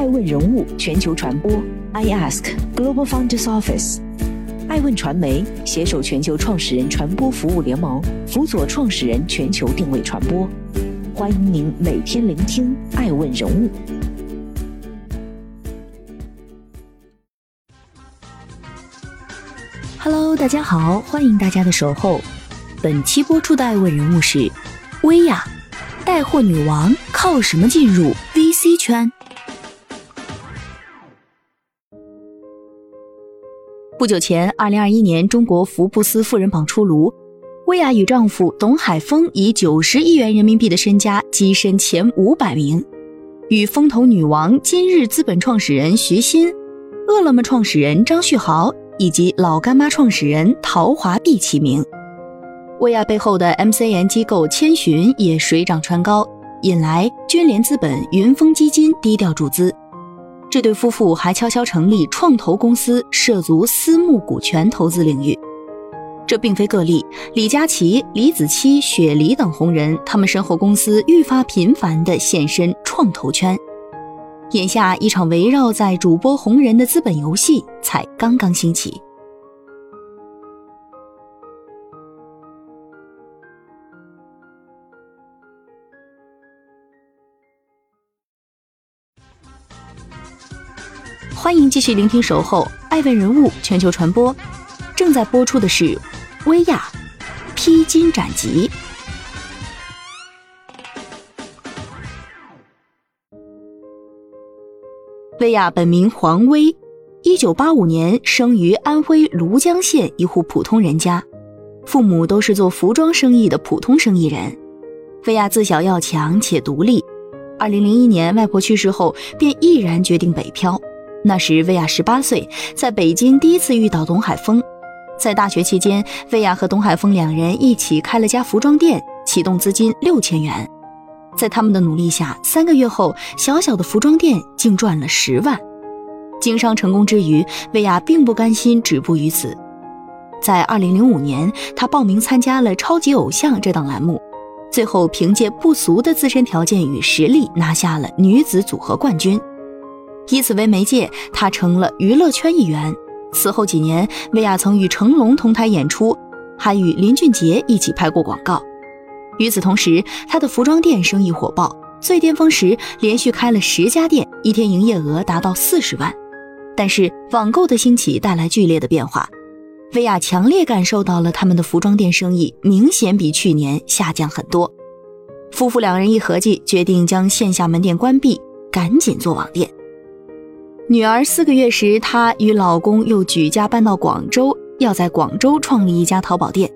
爱问人物全球传播，I Ask Global Founders Office，爱问传媒携手全球创始人传播服务联盟，辅佐创始人全球定位传播。欢迎您每天聆听爱问人物。Hello，大家好，欢迎大家的守候。本期播出的爱问人物是薇娅，带货女王靠什么进入 VC 圈？不久前，二零二一年中国福布斯富人榜出炉，薇娅与丈夫董海峰以九十亿元人民币的身家跻身前五百名，与风投女王今日资本创始人徐新、饿了么创始人张旭豪以及老干妈创始人陶华碧齐名。薇娅背后的 MCN 机构千寻也水涨船高，引来君联资本、云峰基金低调注资。这对夫妇还悄悄成立创投公司，涉足私募股权投资领域。这并非个例，李佳琦、李子柒、雪梨等红人，他们身后公司愈发频繁地现身创投圈。眼下，一场围绕在主播红人的资本游戏才刚刚兴起。欢迎继续聆听《守候爱问人物全球传播》，正在播出的是薇娅披荆斩棘。薇娅本名黄薇，一九八五年生于安徽庐江县一户普通人家，父母都是做服装生意的普通生意人。薇娅自小要强且独立，二零零一年外婆去世后，便毅然决定北漂。那时，薇娅十八岁，在北京第一次遇到董海峰。在大学期间，薇娅和董海峰两人一起开了家服装店，启动资金六千元。在他们的努力下，三个月后，小小的服装店竟赚了十万。经商成功之余，薇娅并不甘心止步于此。在二零零五年，她报名参加了《超级偶像》这档栏目，最后凭借不俗的自身条件与实力，拿下了女子组合冠军。以此为媒介，她成了娱乐圈一员。此后几年，薇娅曾与成龙同台演出，还与林俊杰一起拍过广告。与此同时，她的服装店生意火爆，最巅峰时连续开了十家店，一天营业额达到四十万。但是网购的兴起带来剧烈的变化，薇娅强烈感受到了他们的服装店生意明显比去年下降很多。夫妇两人一合计，决定将线下门店关闭，赶紧做网店。女儿四个月时，她与老公又举家搬到广州，要在广州创立一家淘宝店。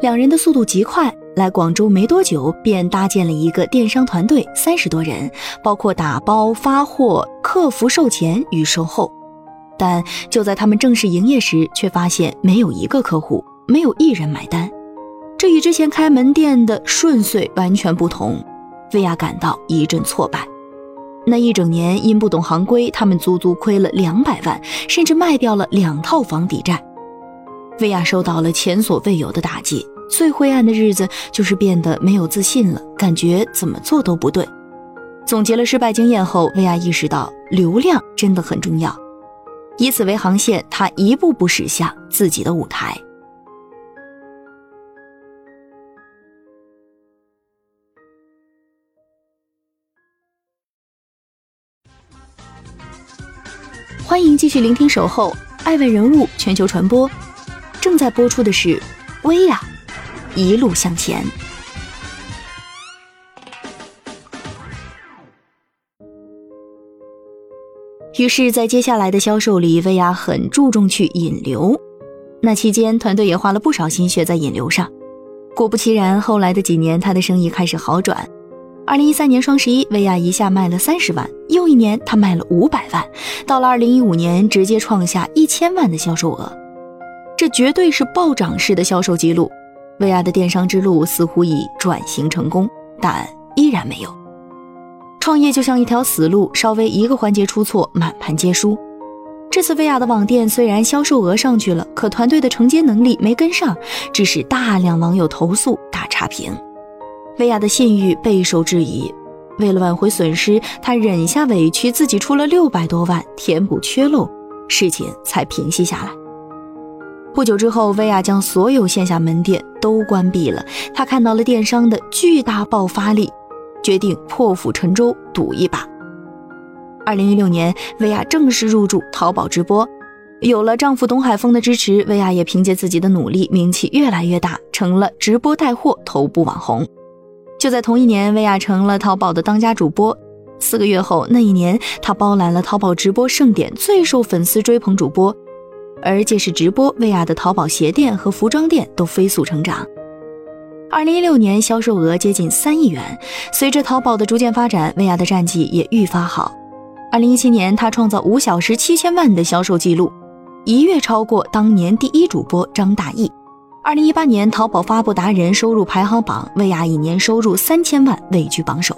两人的速度极快，来广州没多久便搭建了一个电商团队，三十多人，包括打包、发货、客服、售前与售后。但就在他们正式营业时，却发现没有一个客户，没有一人买单。这与之前开门店的顺遂完全不同，薇娅感到一阵挫败。那一整年，因不懂行规，他们足足亏了两百万，甚至卖掉了两套房抵债。薇娅受到了前所未有的打击，最灰暗的日子就是变得没有自信了，感觉怎么做都不对。总结了失败经验后，薇娅意识到流量真的很重要，以此为航线，她一步步驶向自己的舞台。欢迎继续聆听《守候爱问人物全球传播》，正在播出的是薇娅一路向前。于是，在接下来的销售里，薇娅很注重去引流。那期间，团队也花了不少心血在引流上。果不其然，后来的几年，她的生意开始好转。二零一三年双十一，薇娅一下卖了三十万，又一年她卖了五百万，到了二零一五年，直接创下一千万的销售额，这绝对是暴涨式的销售记录。薇娅的电商之路似乎已转型成功，但依然没有。创业就像一条死路，稍微一个环节出错，满盘皆输。这次薇娅的网店虽然销售额上去了，可团队的承接能力没跟上，致使大量网友投诉打差评。薇娅的信誉备受质疑，为了挽回损失，她忍下委屈，自己出了六百多万填补缺漏，事情才平息下来。不久之后，薇娅将所有线下门店都关闭了。她看到了电商的巨大爆发力，决定破釜沉舟，赌一把。二零一六年，薇娅正式入驻淘宝直播。有了丈夫董海峰的支持，薇娅也凭借自己的努力，名气越来越大，成了直播带货头部网红。就在同一年，薇娅成了淘宝的当家主播。四个月后，那一年她包揽了淘宝直播盛典最受粉丝追捧主播，而借势直播，薇娅的淘宝鞋店和服装店都飞速成长。二零一六年销售额接近三亿元。随着淘宝的逐渐发展，薇娅的战绩也愈发好。二零一七年，她创造五小时七千万的销售记录。一跃超过当年第一主播张大奕。二零一八年淘宝发布达人收入排行榜，薇娅以年收入三千万位居榜首。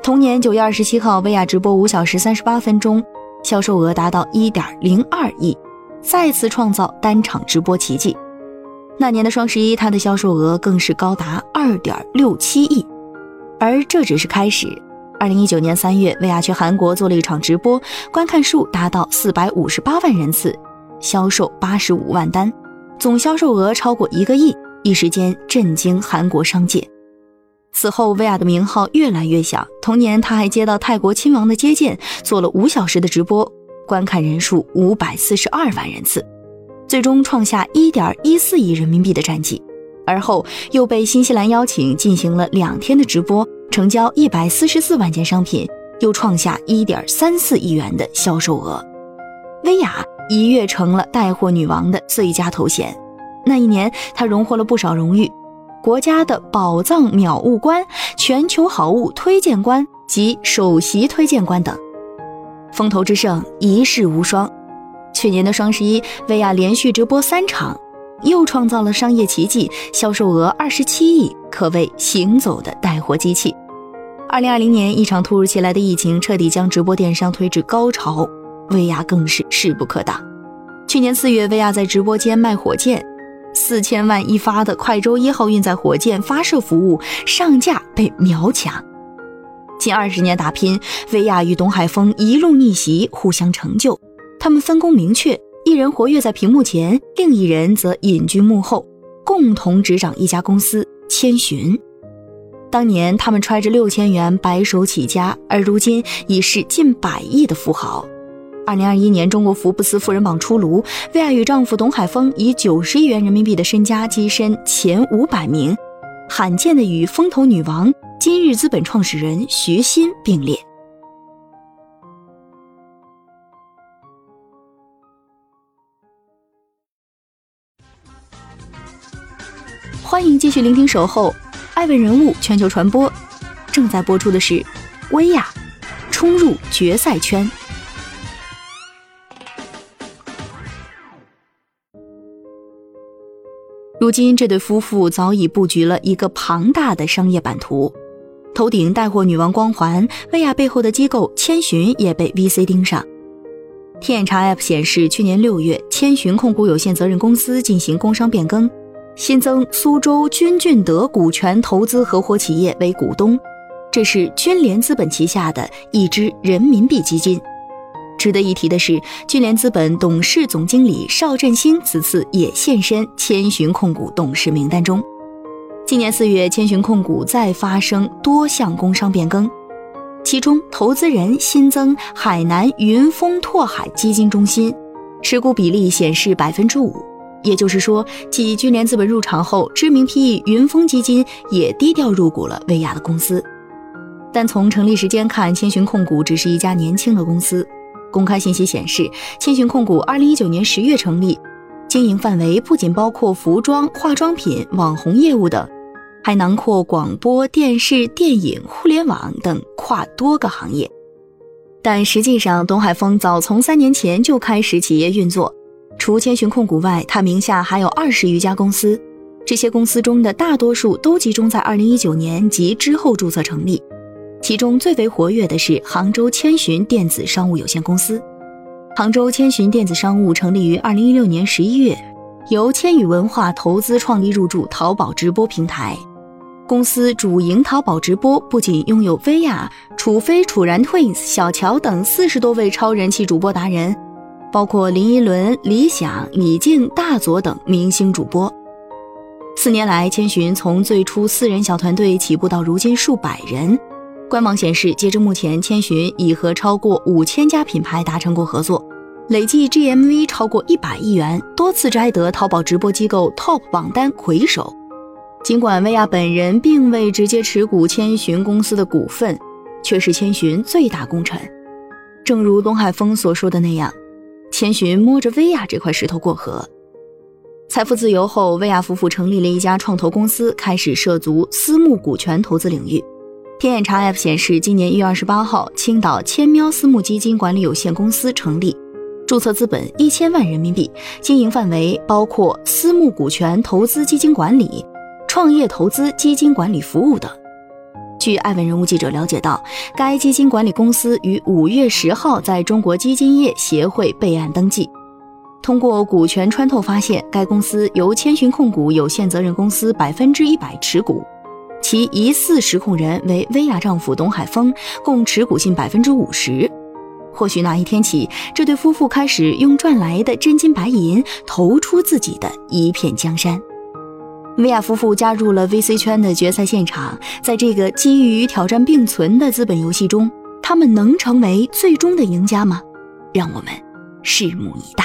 同年九月二十七号，薇娅直播五小时三十八分钟，销售额达到一点零二亿，再次创造单场直播奇迹。那年的双十一，她的销售额更是高达二点六七亿。而这只是开始。二零一九年三月，薇娅去韩国做了一场直播，观看数达到四百五十八万人次。销售八十五万单，总销售额超过一个亿，一时间震惊韩国商界。此后，薇娅的名号越来越响。同年，她还接到泰国亲王的接见，做了五小时的直播，观看人数五百四十二万人次，最终创下一点一四亿人民币的战绩。而后又被新西兰邀请进行了两天的直播，成交一百四十四万件商品，又创下一点三四亿元的销售额。薇娅。一跃成了带货女王的最佳头衔。那一年，她荣获了不少荣誉，国家的宝藏秒物官、全球好物推荐官及首席推荐官等，风头之盛，一世无双。去年的双十一，薇娅连续直播三场，又创造了商业奇迹，销售额二十七亿，可谓行走的带货机器。二零二零年，一场突如其来的疫情彻底将直播电商推至高潮。薇娅更是势不可挡。去年四月，薇娅在直播间卖火箭，四千万一发的快舟一号运载火箭发射服务上架被秒抢。近二十年打拼，薇娅与董海峰一路逆袭，互相成就。他们分工明确，一人活跃在屏幕前，另一人则隐居幕后，共同执掌一家公司千寻。当年他们揣着六千元白手起家，而如今已是近百亿的富豪。二零二一年，中国福布斯富人榜出炉，薇娅与丈夫董海峰以九十亿元人民币的身家跻身前五百名，罕见的与风投女王、今日资本创始人徐新并列。欢迎继续聆听《守候》，爱问人物全球传播，正在播出的是薇娅冲入决赛圈。如今，这对夫妇早已布局了一个庞大的商业版图，头顶带货女王光环，薇娅背后的机构千寻也被 VC 盯上。天眼查 App 显示，去年六月，千寻控股有限责任公司进行工商变更，新增苏州君俊德股权投资合伙企业为股东，这是君联资本旗下的一支人民币基金。值得一提的是，君联资本董事总经理邵振兴此次也现身千寻控股董事名单中。今年四月，千寻控股再发生多项工商变更，其中投资人新增海南云峰拓海基金中心，持股比例显示百分之五。也就是说，继君联资本入场后，知名 PE 云峰基金也低调入股了薇娅的公司。但从成立时间看，千寻控股只是一家年轻的公司。公开信息显示，千寻控股二零一九年十月成立，经营范围不仅包括服装、化妆品、网红业务等，还囊括广播电视、电影、互联网等跨多个行业。但实际上，董海峰早从三年前就开始企业运作。除千寻控股外，他名下还有二十余家公司，这些公司中的大多数都集中在二零一九年及之后注册成立。其中最为活跃的是杭州千寻电子商务有限公司。杭州千寻电子商务成立于二零一六年十一月，由千羽文化投资创立入驻淘宝直播平台。公司主营淘宝直播，不仅拥有薇娅、楚飞、楚然 Twins、小乔等四十多位超人气主播达人，包括林依轮、李想、李静、大佐等明星主播。四年来，千寻从最初四人小团队起步到如今数百人。官网显示，截至目前，千寻已和超过五千家品牌达成过合作，累计 GMV 超过一百亿元，多次摘得淘宝直播机构 TOP 榜单魁首。尽管薇娅本人并未直接持股千寻公司的股份，却是千寻最大功臣。正如东海峰所说的那样，千寻摸着薇娅这块石头过河。财富自由后，薇娅夫妇成立了一家创投公司，开始涉足私募股权投资领域。天眼查 App 显示，今年一月二十八号，青岛千喵私募基金管理有限公司成立，注册资本一千万人民币，经营范围包括私募股权投资基金管理。创业投资基金管理服务等。据艾问人物记者了解到，该基金管理公司于五月十号在中国基金业协会备案登记。通过股权穿透发现，该公司由千寻控股有限责任公司百分之一百持股，其疑似实控人为薇娅丈夫董海峰，共持股近百分之五十。或许那一天起，这对夫妇开始用赚来的真金白银投出自己的一片江山。薇娅夫妇加入了 VC 圈的决赛现场，在这个基于挑战并存的资本游戏中，他们能成为最终的赢家吗？让我们拭目以待。